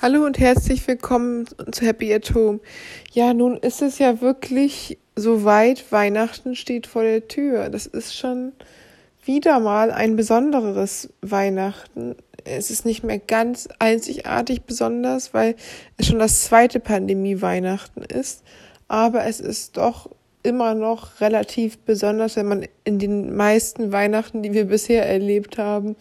Hallo und herzlich willkommen zu Happy at Home. Ja, nun ist es ja wirklich so weit, Weihnachten steht vor der Tür. Das ist schon wieder mal ein besonderes Weihnachten. Es ist nicht mehr ganz einzigartig besonders, weil es schon das zweite Pandemie-Weihnachten ist. Aber es ist doch immer noch relativ besonders, wenn man in den meisten Weihnachten, die wir bisher erlebt haben,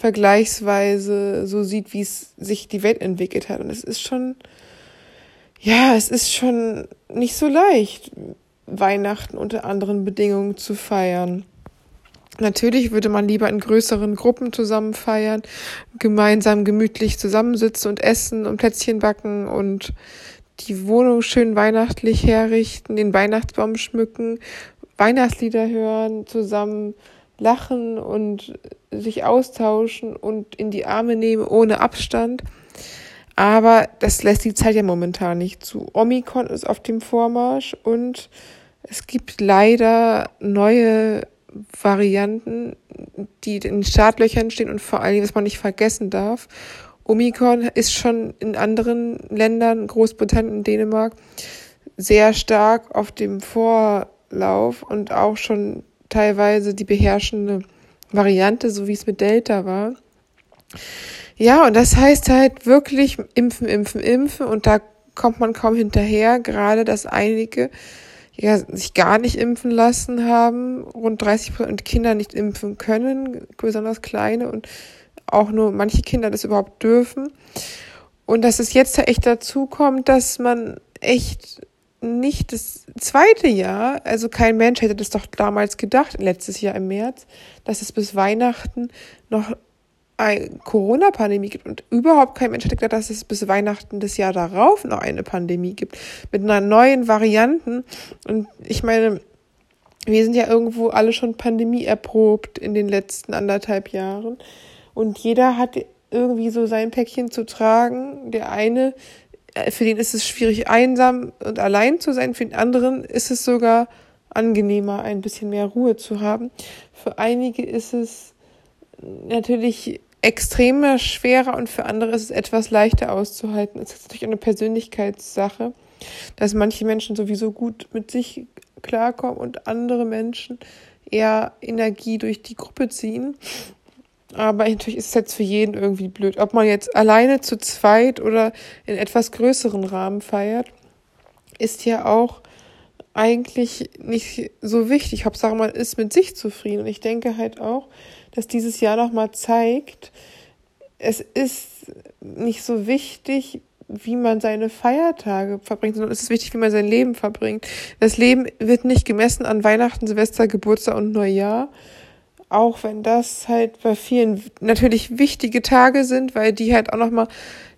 vergleichsweise so sieht, wie es sich die Welt entwickelt hat. Und es ist schon, ja, es ist schon nicht so leicht, Weihnachten unter anderen Bedingungen zu feiern. Natürlich würde man lieber in größeren Gruppen zusammen feiern, gemeinsam gemütlich zusammensitzen und essen und Plätzchen backen und die Wohnung schön weihnachtlich herrichten, den Weihnachtsbaum schmücken, Weihnachtslieder hören, zusammen lachen und sich austauschen und in die Arme nehmen ohne Abstand. Aber das lässt die Zeit ja momentan nicht zu. Omikron ist auf dem Vormarsch und es gibt leider neue Varianten, die in den Startlöchern stehen und vor allem, was man nicht vergessen darf. Omikron ist schon in anderen Ländern, Großbritannien, Dänemark, sehr stark auf dem Vorlauf und auch schon teilweise die beherrschende Variante, so wie es mit Delta war. Ja, und das heißt halt wirklich impfen, impfen, impfen und da kommt man kaum hinterher, gerade dass einige ja, sich gar nicht impfen lassen haben, rund 30 Prozent Kinder nicht impfen können, besonders kleine und auch nur manche Kinder das überhaupt dürfen. Und dass es jetzt echt dazu kommt, dass man echt nicht das zweite Jahr, also kein Mensch hätte das doch damals gedacht, letztes Jahr im März, dass es bis Weihnachten noch eine Corona-Pandemie gibt und überhaupt kein Mensch hätte gedacht, dass es bis Weihnachten des Jahr darauf noch eine Pandemie gibt mit einer neuen Varianten. Und ich meine, wir sind ja irgendwo alle schon Pandemie erprobt in den letzten anderthalb Jahren und jeder hat irgendwie so sein Päckchen zu tragen. Der eine für den ist es schwierig, einsam und allein zu sein. Für den anderen ist es sogar angenehmer, ein bisschen mehr Ruhe zu haben. Für einige ist es natürlich extremer schwerer und für andere ist es etwas leichter auszuhalten. Es ist natürlich eine Persönlichkeitssache, dass manche Menschen sowieso gut mit sich klarkommen und andere Menschen eher Energie durch die Gruppe ziehen. Aber natürlich ist es jetzt für jeden irgendwie blöd. Ob man jetzt alleine zu zweit oder in etwas größeren Rahmen feiert, ist ja auch eigentlich nicht so wichtig. Hauptsache man ist mit sich zufrieden. Und ich denke halt auch, dass dieses Jahr nochmal zeigt, es ist nicht so wichtig, wie man seine Feiertage verbringt, sondern es ist wichtig, wie man sein Leben verbringt. Das Leben wird nicht gemessen an Weihnachten, Silvester, Geburtstag und Neujahr, auch wenn das halt bei vielen natürlich wichtige Tage sind, weil die halt auch nochmal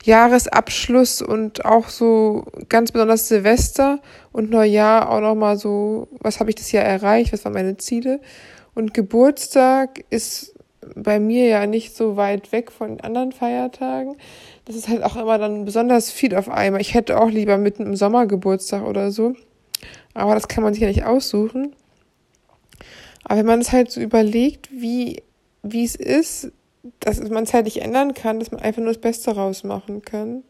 Jahresabschluss und auch so ganz besonders Silvester und Neujahr auch nochmal so, was habe ich das Jahr erreicht, was waren meine Ziele. Und Geburtstag ist bei mir ja nicht so weit weg von anderen Feiertagen. Das ist halt auch immer dann besonders viel auf einmal. Ich hätte auch lieber mitten im Sommer Geburtstag oder so. Aber das kann man sich ja nicht aussuchen. Aber wenn man es halt so überlegt, wie, wie es ist, dass man es halt nicht ändern kann, dass man einfach nur das Beste rausmachen kann.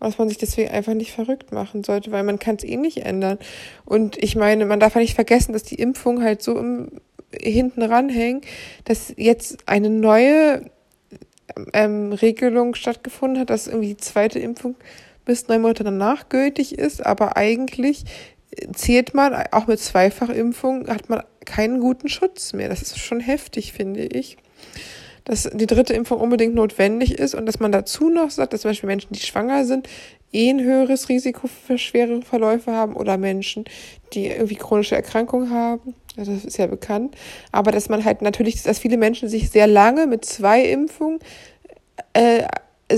Und dass man sich deswegen einfach nicht verrückt machen sollte, weil man kann es eh nicht ändern. Und ich meine, man darf ja nicht vergessen, dass die Impfung halt so im, hinten ranhängt, dass jetzt eine neue ähm, Regelung stattgefunden hat, dass irgendwie die zweite Impfung bis neun Monate danach gültig ist, aber eigentlich zählt man, auch mit Zweifachimpfung hat man keinen guten Schutz mehr. Das ist schon heftig, finde ich. Dass die dritte Impfung unbedingt notwendig ist und dass man dazu noch sagt, dass zum Beispiel Menschen, die schwanger sind, eh ein höheres Risiko für schwere Verläufe haben oder Menschen, die irgendwie chronische Erkrankungen haben. Das ist ja bekannt. Aber dass man halt natürlich, dass viele Menschen sich sehr lange mit zwei Impfungen äh,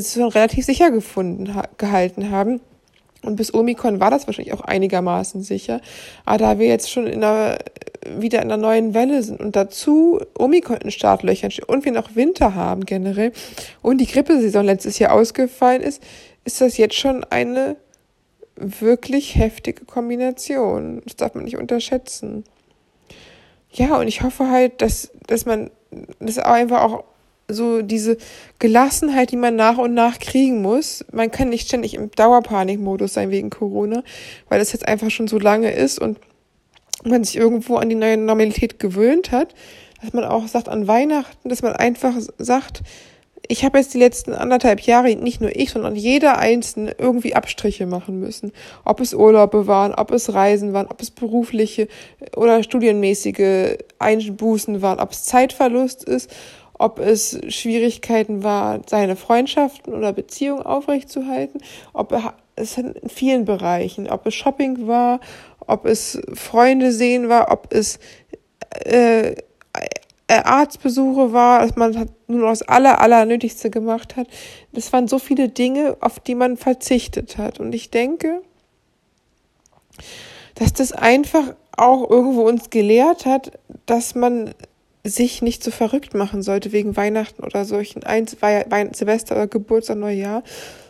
schon relativ sicher gefunden, gehalten haben. Und bis Omikron war das wahrscheinlich auch einigermaßen sicher. Aber da wir jetzt schon in einer, wieder in einer neuen Welle sind und dazu Omikron in Startlöchern steht und wir noch Winter haben generell und die Grippesaison letztes Jahr ausgefallen ist, ist das jetzt schon eine wirklich heftige Kombination. Das darf man nicht unterschätzen. Ja, und ich hoffe halt, dass, dass man das einfach auch so diese Gelassenheit, die man nach und nach kriegen muss. Man kann nicht ständig im Dauerpanikmodus sein wegen Corona, weil das jetzt einfach schon so lange ist und man sich irgendwo an die neue Normalität gewöhnt hat, dass man auch sagt an Weihnachten, dass man einfach sagt, ich habe jetzt die letzten anderthalb Jahre, nicht nur ich, sondern jeder Einzelne irgendwie Abstriche machen müssen. Ob es Urlaube waren, ob es Reisen waren, ob es berufliche oder studienmäßige Einbußen waren, ob es Zeitverlust ist, ob es Schwierigkeiten war, seine Freundschaften oder Beziehungen aufrechtzuerhalten, ob es in vielen Bereichen, ob es Shopping war, ob es Freunde sehen war, ob es äh, äh, Arztbesuche war, dass man nur noch das aller, aller Nötigste gemacht hat. Das waren so viele Dinge, auf die man verzichtet hat. Und ich denke, dass das einfach auch irgendwo uns gelehrt hat, dass man sich nicht so verrückt machen sollte wegen Weihnachten oder solchen Eins, Silvester oder Geburtstag, Neujahr,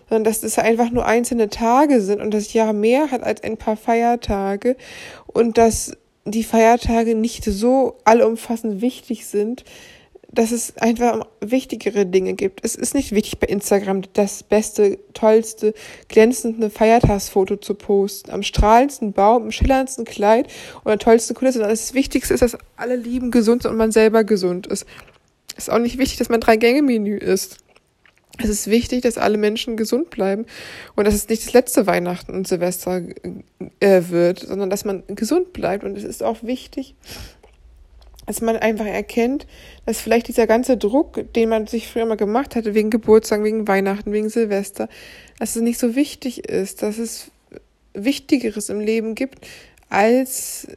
sondern dass es einfach nur einzelne Tage sind und das Jahr mehr hat als ein paar Feiertage und dass die Feiertage nicht so allumfassend wichtig sind, dass es einfach wichtigere Dinge gibt. Es ist nicht wichtig bei Instagram das beste, tollste, glänzende Feiertagsfoto zu posten, am strahlendsten Baum, im schillerndsten Kleid oder tollsten Kulisse, sondern das Wichtigste ist, dass alle lieben gesund sind und man selber gesund ist. Es ist auch nicht wichtig, dass man drei Gänge Menü isst. Es ist wichtig, dass alle Menschen gesund bleiben und dass es nicht das letzte Weihnachten und Silvester äh, wird, sondern dass man gesund bleibt. Und es ist auch wichtig, dass man einfach erkennt, dass vielleicht dieser ganze Druck, den man sich früher mal gemacht hatte, wegen Geburtstag, wegen Weihnachten, wegen Silvester, dass es nicht so wichtig ist, dass es Wichtigeres im Leben gibt, als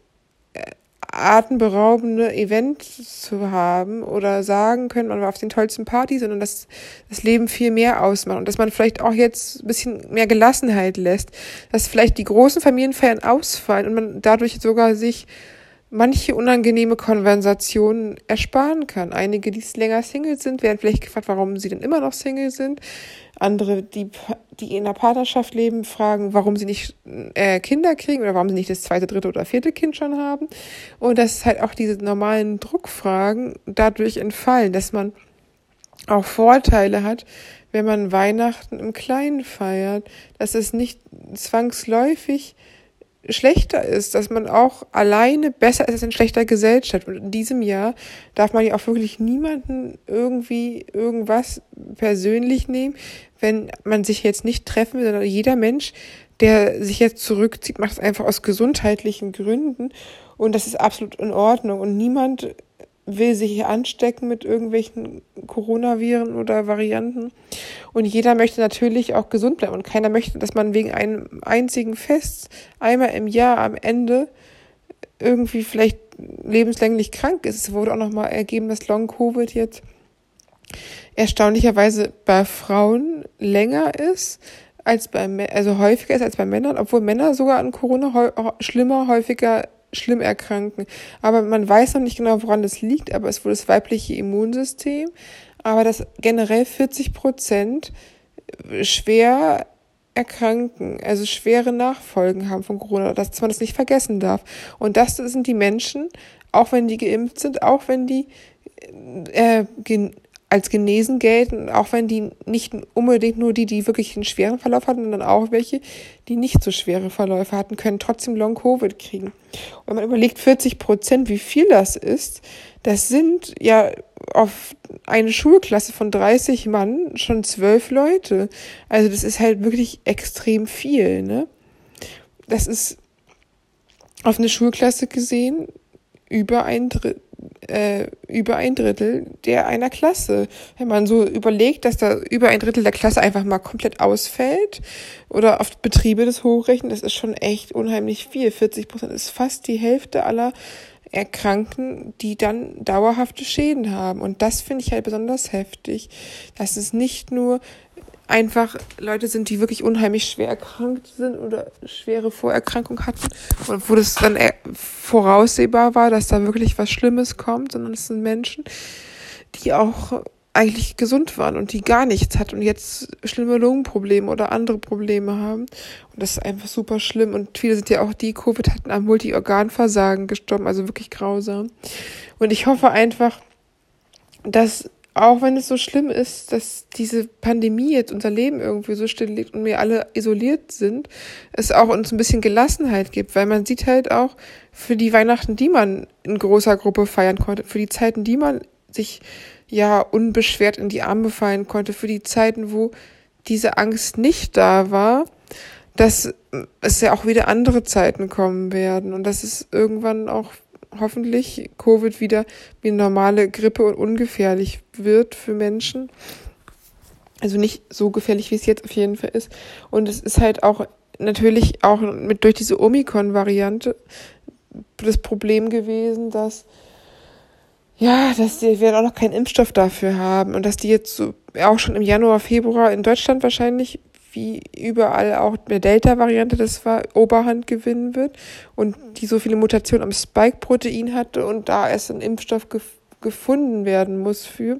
atemberaubende Events zu haben oder sagen können, man war auf den tollsten Partys, sondern dass das Leben viel mehr ausmacht und dass man vielleicht auch jetzt ein bisschen mehr Gelassenheit lässt, dass vielleicht die großen Familienfeiern ausfallen und man dadurch sogar sich manche unangenehme Konversationen ersparen kann. Einige, die länger Single sind, werden vielleicht gefragt, warum sie denn immer noch Single sind. Andere, die, die in einer Partnerschaft leben, fragen, warum sie nicht äh, Kinder kriegen oder warum sie nicht das zweite, dritte oder vierte Kind schon haben. Und dass halt auch diese normalen Druckfragen dadurch entfallen, dass man auch Vorteile hat, wenn man Weihnachten im Kleinen feiert, dass es nicht zwangsläufig schlechter ist, dass man auch alleine besser ist als in schlechter Gesellschaft. Und in diesem Jahr darf man ja auch wirklich niemanden irgendwie irgendwas persönlich nehmen, wenn man sich jetzt nicht treffen will, sondern jeder Mensch, der sich jetzt zurückzieht, macht es einfach aus gesundheitlichen Gründen. Und das ist absolut in Ordnung. Und niemand will sich anstecken mit irgendwelchen Coronaviren oder Varianten. Und jeder möchte natürlich auch gesund bleiben. Und keiner möchte, dass man wegen einem einzigen Fest einmal im Jahr am Ende irgendwie vielleicht lebenslänglich krank ist. Es wurde auch nochmal ergeben, dass Long-Covid jetzt erstaunlicherweise bei Frauen länger ist als bei, also häufiger ist als bei Männern, obwohl Männer sogar an Corona schlimmer, häufiger schlimm erkranken. Aber man weiß noch nicht genau, woran das liegt, aber es wohl das weibliche Immunsystem. Aber dass generell 40 Prozent schwer erkranken, also schwere Nachfolgen haben von Corona, dass man das nicht vergessen darf. Und das sind die Menschen, auch wenn die geimpft sind, auch wenn die äh, als genesen gelten, auch wenn die nicht unbedingt nur die, die wirklich einen schweren Verlauf hatten, sondern auch welche, die nicht so schwere Verläufe hatten, können trotzdem Long-Covid kriegen. Und wenn man überlegt, 40 Prozent, wie viel das ist, das sind ja auf eine Schulklasse von 30 Mann schon zwölf Leute. Also das ist halt wirklich extrem viel, ne? Das ist auf eine Schulklasse gesehen über ein Drittel äh, über ein Drittel der einer Klasse. Wenn man so überlegt, dass da über ein Drittel der Klasse einfach mal komplett ausfällt oder auf Betriebe des Hochrechnen, das ist schon echt unheimlich viel. 40 Prozent ist fast die Hälfte aller Erkrankten, die dann dauerhafte Schäden haben. Und das finde ich halt besonders heftig, dass es nicht nur einfach Leute sind, die wirklich unheimlich schwer erkrankt sind oder schwere Vorerkrankungen hatten und wo das dann voraussehbar war, dass da wirklich was Schlimmes kommt, sondern es sind Menschen, die auch eigentlich gesund waren und die gar nichts hatten und jetzt schlimme Lungenprobleme oder andere Probleme haben. Und das ist einfach super schlimm. Und viele sind ja auch die Covid hatten am Multiorganversagen gestorben, also wirklich grausam. Und ich hoffe einfach, dass auch wenn es so schlimm ist, dass diese Pandemie jetzt unser Leben irgendwie so stilllegt und wir alle isoliert sind, es auch uns ein bisschen Gelassenheit gibt, weil man sieht halt auch für die Weihnachten, die man in großer Gruppe feiern konnte, für die Zeiten, die man sich ja unbeschwert in die Arme fallen konnte, für die Zeiten, wo diese Angst nicht da war, dass es ja auch wieder andere Zeiten kommen werden und dass es irgendwann auch hoffentlich Covid wieder wie eine normale Grippe und ungefährlich wird für Menschen. Also nicht so gefährlich, wie es jetzt auf jeden Fall ist. Und es ist halt auch natürlich auch mit durch diese Omikron-Variante das Problem gewesen, dass ja, dass die, wir auch noch keinen Impfstoff dafür haben und dass die jetzt so auch schon im Januar, Februar in Deutschland wahrscheinlich wie überall auch der Delta-Variante das war, Oberhand gewinnen wird und die so viele Mutationen am Spike-Protein hatte und da erst ein Impfstoff gef gefunden werden muss für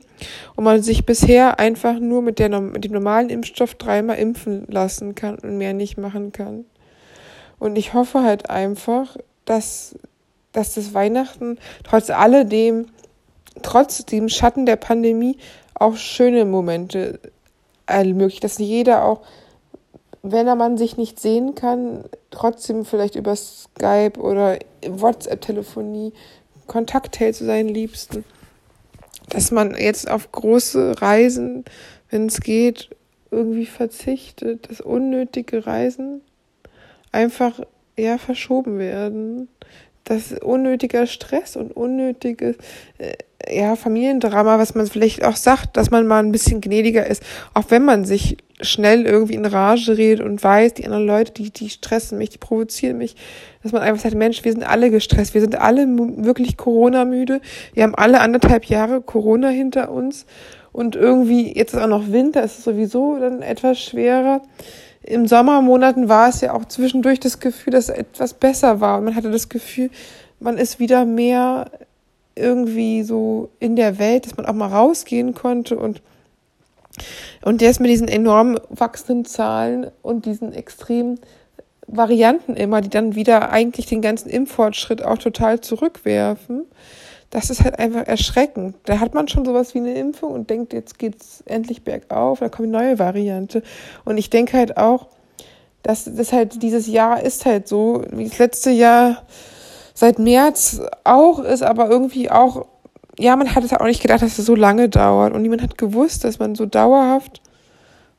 und man sich bisher einfach nur mit, der, mit dem normalen Impfstoff dreimal impfen lassen kann und mehr nicht machen kann. Und ich hoffe halt einfach, dass, dass das Weihnachten trotz alledem, trotz dem Schatten der Pandemie auch schöne Momente ermöglicht, dass jeder auch wenn man sich nicht sehen kann, trotzdem vielleicht über Skype oder WhatsApp-Telefonie Kontakt hält zu seinen Liebsten. Dass man jetzt auf große Reisen, wenn es geht, irgendwie verzichtet, dass unnötige Reisen einfach ja verschoben werden, dass unnötiger Stress und unnötiges äh, ja Familiendrama, was man vielleicht auch sagt, dass man mal ein bisschen gnädiger ist, auch wenn man sich schnell irgendwie in Rage redet und weiß, die anderen Leute, die, die stressen mich, die provozieren mich, dass man einfach sagt, Mensch, wir sind alle gestresst, wir sind alle wirklich Corona-müde, wir haben alle anderthalb Jahre Corona hinter uns. Und irgendwie, jetzt ist auch noch Winter, ist es sowieso dann etwas schwerer. Im Sommermonaten war es ja auch zwischendurch das Gefühl, dass etwas besser war. Und man hatte das Gefühl, man ist wieder mehr irgendwie so in der Welt, dass man auch mal rausgehen konnte und und jetzt mit diesen enorm wachsenden Zahlen und diesen extremen Varianten immer, die dann wieder eigentlich den ganzen Impffortschritt auch total zurückwerfen, das ist halt einfach erschreckend. Da hat man schon sowas wie eine Impfung und denkt, jetzt geht's endlich bergauf, da kommt eine neue Variante. Und ich denke halt auch, dass das halt dieses Jahr ist halt so, wie das letzte Jahr seit März auch ist, aber irgendwie auch ja, man hat es auch nicht gedacht, dass es so lange dauert. Und niemand hat gewusst, dass man so dauerhaft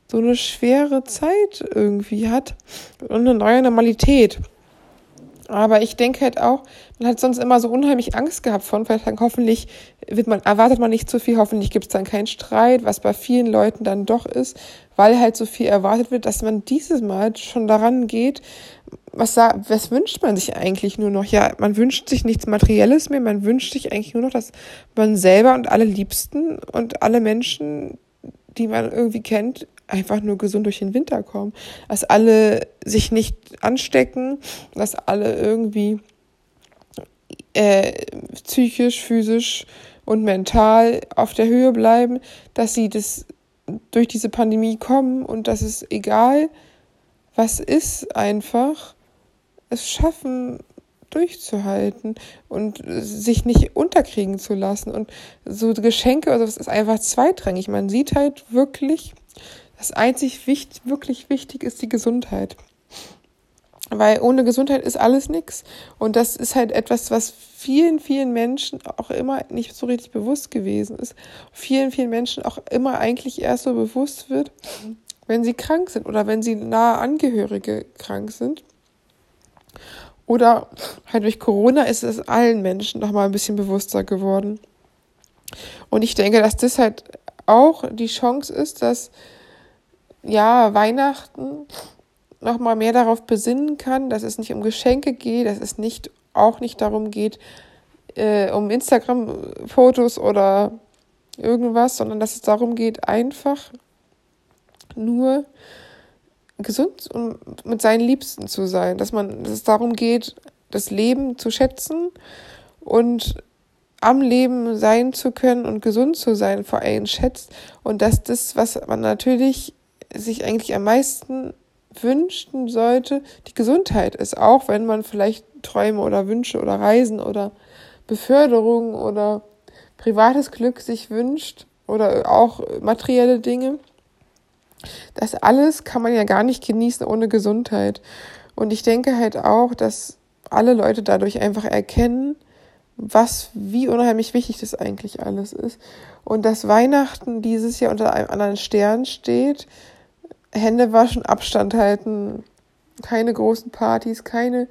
so eine schwere Zeit irgendwie hat und eine neue Normalität. Aber ich denke halt auch, man hat sonst immer so unheimlich Angst gehabt von Feiertagen. Hoffentlich wird man, erwartet man nicht zu viel, hoffentlich gibt es dann keinen Streit, was bei vielen Leuten dann doch ist, weil halt so viel erwartet wird, dass man dieses Mal schon daran geht, was, was wünscht man sich eigentlich nur noch? Ja, man wünscht sich nichts Materielles mehr, man wünscht sich eigentlich nur noch, dass man selber und alle Liebsten und alle Menschen, die man irgendwie kennt, einfach nur gesund durch den Winter kommen. Dass alle sich nicht anstecken, dass alle irgendwie äh, psychisch, physisch und mental auf der Höhe bleiben, dass sie das durch diese Pandemie kommen und dass es egal, was ist, einfach es schaffen, durchzuhalten und sich nicht unterkriegen zu lassen. Und so Geschenke, also es ist einfach zweitrangig. Man sieht halt wirklich, das einzig wichtig, wirklich wichtig ist die Gesundheit. Weil ohne Gesundheit ist alles nichts. Und das ist halt etwas, was vielen, vielen Menschen auch immer nicht so richtig bewusst gewesen ist. Vielen, vielen Menschen auch immer eigentlich erst so bewusst wird, wenn sie krank sind oder wenn sie nahe Angehörige krank sind. Oder halt durch Corona ist es allen Menschen noch mal ein bisschen bewusster geworden. Und ich denke, dass das halt auch die Chance ist, dass ja Weihnachten noch mal mehr darauf besinnen kann, dass es nicht um Geschenke geht, dass es nicht auch nicht darum geht, äh, um Instagram-Fotos oder irgendwas, sondern dass es darum geht, einfach nur gesund und mit seinen Liebsten zu sein, dass man, dass es darum geht, das Leben zu schätzen und am Leben sein zu können und gesund zu sein, vor allem schätzt. Und dass das, was man natürlich sich eigentlich am meisten wünschen sollte, die Gesundheit ist, auch wenn man vielleicht Träume oder Wünsche oder Reisen oder Beförderung oder privates Glück sich wünscht, oder auch materielle Dinge. Das alles kann man ja gar nicht genießen ohne Gesundheit. Und ich denke halt auch, dass alle Leute dadurch einfach erkennen, was, wie unheimlich wichtig das eigentlich alles ist. Und dass Weihnachten dieses Jahr unter einem anderen Stern steht, Hände waschen, Abstand halten, keine großen Partys, keine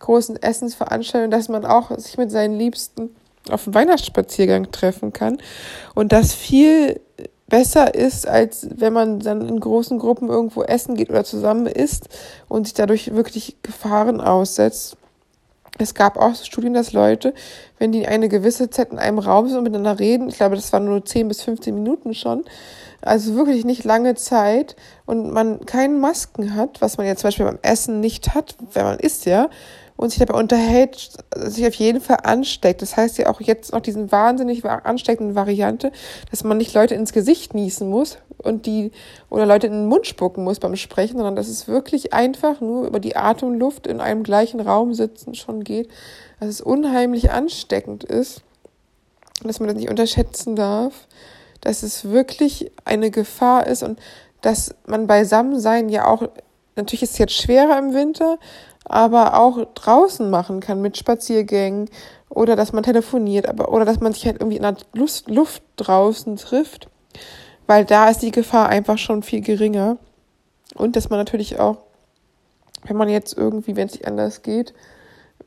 großen Essensveranstaltungen, dass man auch sich mit seinen Liebsten auf einen Weihnachtsspaziergang treffen kann und das viel besser ist, als wenn man dann in großen Gruppen irgendwo essen geht oder zusammen isst und sich dadurch wirklich Gefahren aussetzt. Es gab auch Studien, dass Leute, wenn die eine gewisse Zeit in einem Raum sind und miteinander reden, ich glaube, das waren nur 10 bis 15 Minuten schon, also wirklich nicht lange Zeit und man keine Masken hat, was man ja zum Beispiel beim Essen nicht hat, wenn man isst ja, und sich dabei unterhält, sich auf jeden Fall ansteckt. Das heißt ja auch jetzt noch diesen wahnsinnig ansteckenden Variante, dass man nicht Leute ins Gesicht niesen muss und die oder Leute in den Mund spucken muss beim Sprechen, sondern dass es wirklich einfach nur über die Atemluft in einem gleichen Raum sitzen schon geht, dass es unheimlich ansteckend ist, dass man das nicht unterschätzen darf, dass es wirklich eine Gefahr ist und dass man beisammen sein ja auch natürlich ist es jetzt schwerer im Winter, aber auch draußen machen kann mit Spaziergängen oder dass man telefoniert, aber oder dass man sich halt irgendwie in der Luft, Luft draußen trifft, weil da ist die Gefahr einfach schon viel geringer. Und dass man natürlich auch, wenn man jetzt irgendwie, wenn es nicht anders geht,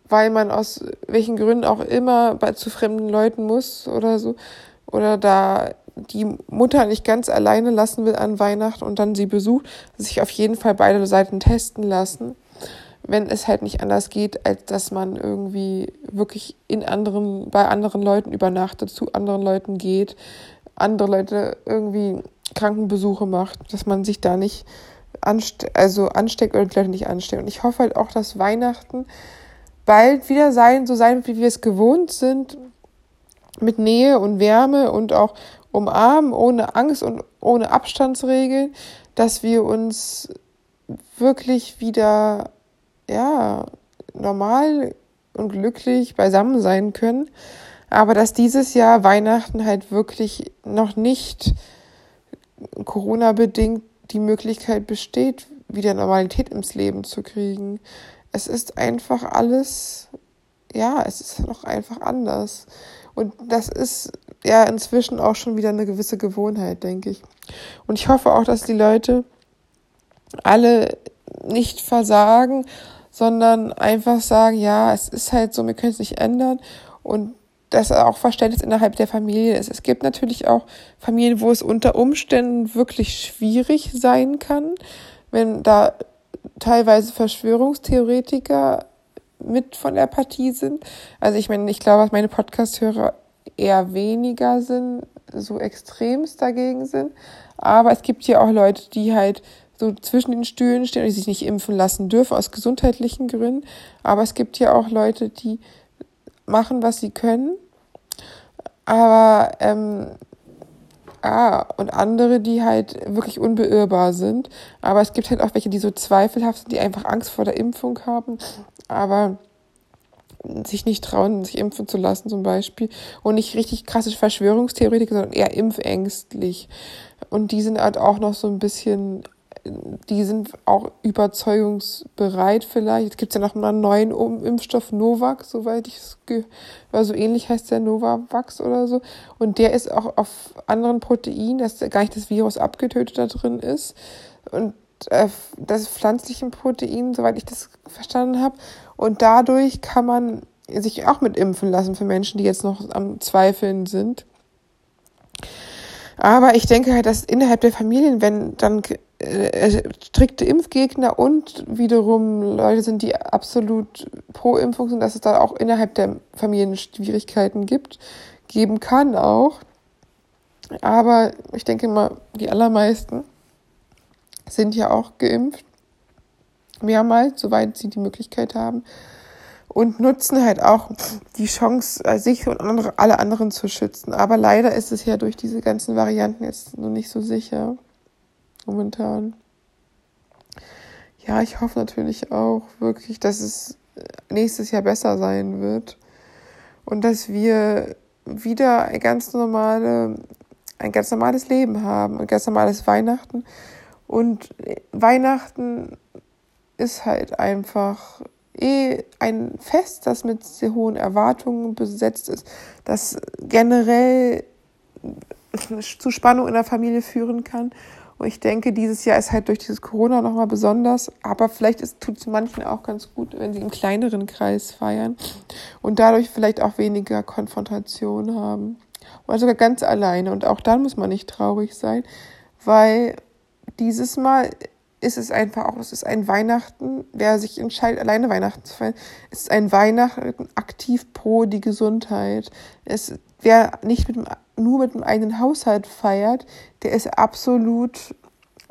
weil man aus welchen Gründen auch immer bei zu fremden Leuten muss oder so oder da die Mutter nicht ganz alleine lassen will an Weihnachten und dann sie besucht, sich auf jeden Fall beide Seiten testen lassen wenn es halt nicht anders geht, als dass man irgendwie wirklich in anderen, bei anderen Leuten übernachtet, zu anderen Leuten geht, andere Leute irgendwie Krankenbesuche macht, dass man sich da nicht anste also ansteckt oder die Leute nicht ansteckt. Und ich hoffe halt auch, dass Weihnachten bald wieder sein, so sein, wie wir es gewohnt sind, mit Nähe und Wärme und auch umarmen, ohne Angst und ohne Abstandsregeln, dass wir uns wirklich wieder ja, normal und glücklich beisammen sein können. Aber dass dieses Jahr Weihnachten halt wirklich noch nicht Corona-bedingt die Möglichkeit besteht, wieder Normalität ins Leben zu kriegen. Es ist einfach alles, ja, es ist noch einfach anders. Und das ist ja inzwischen auch schon wieder eine gewisse Gewohnheit, denke ich. Und ich hoffe auch, dass die Leute alle nicht versagen, sondern einfach sagen, ja, es ist halt so, wir können es nicht ändern und dass auch Verständnis innerhalb der Familie ist. Es gibt natürlich auch Familien, wo es unter Umständen wirklich schwierig sein kann, wenn da teilweise Verschwörungstheoretiker mit von der Partie sind. Also ich meine, ich glaube, dass meine Podcast-Hörer eher weniger sind, so extremst dagegen sind. Aber es gibt hier auch Leute, die halt so zwischen den Stühlen stehen und die sich nicht impfen lassen dürfen aus gesundheitlichen Gründen. Aber es gibt ja auch Leute, die machen, was sie können. Aber ähm, ah, und andere, die halt wirklich unbeirrbar sind. Aber es gibt halt auch welche, die so zweifelhaft sind, die einfach Angst vor der Impfung haben, aber sich nicht trauen, sich impfen zu lassen zum Beispiel. Und nicht richtig krasse Verschwörungstheoretiker, sondern eher impfängstlich. Und die sind halt auch noch so ein bisschen die sind auch überzeugungsbereit vielleicht. Jetzt gibt es ja noch mal einen neuen Impfstoff, Novak, soweit ich es gehört so ähnlich heißt der Novavax oder so. Und der ist auch auf anderen Proteinen, dass gar nicht das Virus abgetötet da drin ist. Und äh, das pflanzlichen Protein, soweit ich das verstanden habe. Und dadurch kann man sich auch mit impfen lassen für Menschen, die jetzt noch am Zweifeln sind. Aber ich denke halt, dass innerhalb der Familien, wenn dann strikte Impfgegner und wiederum Leute sind, die absolut pro Impfung sind, dass es da auch innerhalb der Familien Schwierigkeiten gibt, geben kann auch. Aber ich denke mal, die allermeisten sind ja auch geimpft. Mehrmals, soweit sie die Möglichkeit haben. Und nutzen halt auch die Chance, äh, sich und andere, alle anderen zu schützen. Aber leider ist es ja durch diese ganzen Varianten jetzt noch nicht so sicher momentan. Ja, ich hoffe natürlich auch wirklich, dass es nächstes Jahr besser sein wird und dass wir wieder ganz normale ein ganz normales Leben haben, ein ganz normales Weihnachten. Und Weihnachten ist halt einfach eh ein Fest, das mit sehr hohen Erwartungen besetzt ist, das generell zu Spannung in der Familie führen kann. Ich denke, dieses Jahr ist halt durch dieses Corona nochmal besonders, aber vielleicht tut es manchen auch ganz gut, wenn sie im kleineren Kreis feiern und dadurch vielleicht auch weniger Konfrontation haben. Oder sogar ganz alleine. Und auch dann muss man nicht traurig sein, weil dieses Mal ist es einfach auch, es ist ein Weihnachten, wer sich entscheidet, alleine Weihnachten zu feiern, ist ein Weihnachten aktiv pro die Gesundheit. Es, wer nicht mit dem, nur mit dem eigenen Haushalt feiert, der ist absolut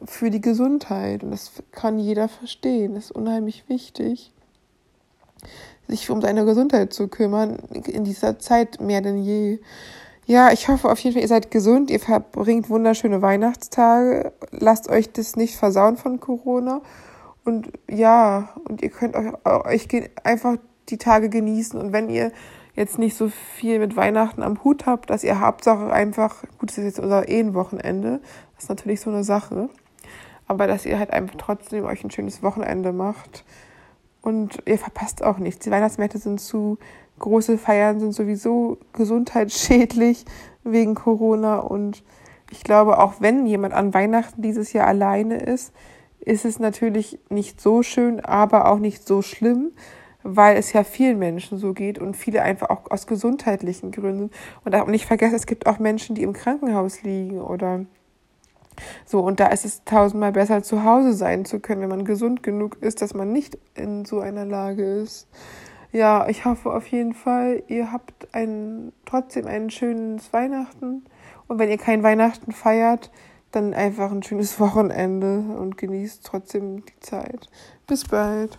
für die Gesundheit. Und das kann jeder verstehen. Das ist unheimlich wichtig, sich um seine Gesundheit zu kümmern, in dieser Zeit mehr denn je. Ja, ich hoffe auf jeden Fall, ihr seid gesund, ihr verbringt wunderschöne Weihnachtstage, lasst euch das nicht versauen von Corona. Und ja, und ihr könnt euch, euch einfach die Tage genießen. Und wenn ihr jetzt nicht so viel mit Weihnachten am Hut habt, dass ihr Hauptsache einfach, gut, das ist jetzt unser Ehenwochenende, das ist natürlich so eine Sache, aber dass ihr halt einfach trotzdem euch ein schönes Wochenende macht. Und ihr verpasst auch nichts. Die Weihnachtsmärkte sind zu, große Feiern sind sowieso gesundheitsschädlich wegen Corona. Und ich glaube, auch wenn jemand an Weihnachten dieses Jahr alleine ist, ist es natürlich nicht so schön, aber auch nicht so schlimm, weil es ja vielen Menschen so geht und viele einfach auch aus gesundheitlichen Gründen. Und auch nicht vergessen, es gibt auch Menschen, die im Krankenhaus liegen oder so, und da ist es tausendmal besser, zu Hause sein zu können, wenn man gesund genug ist, dass man nicht in so einer Lage ist. Ja, ich hoffe auf jeden Fall, ihr habt ein, trotzdem ein schönes Weihnachten. Und wenn ihr kein Weihnachten feiert, dann einfach ein schönes Wochenende und genießt trotzdem die Zeit. Bis bald.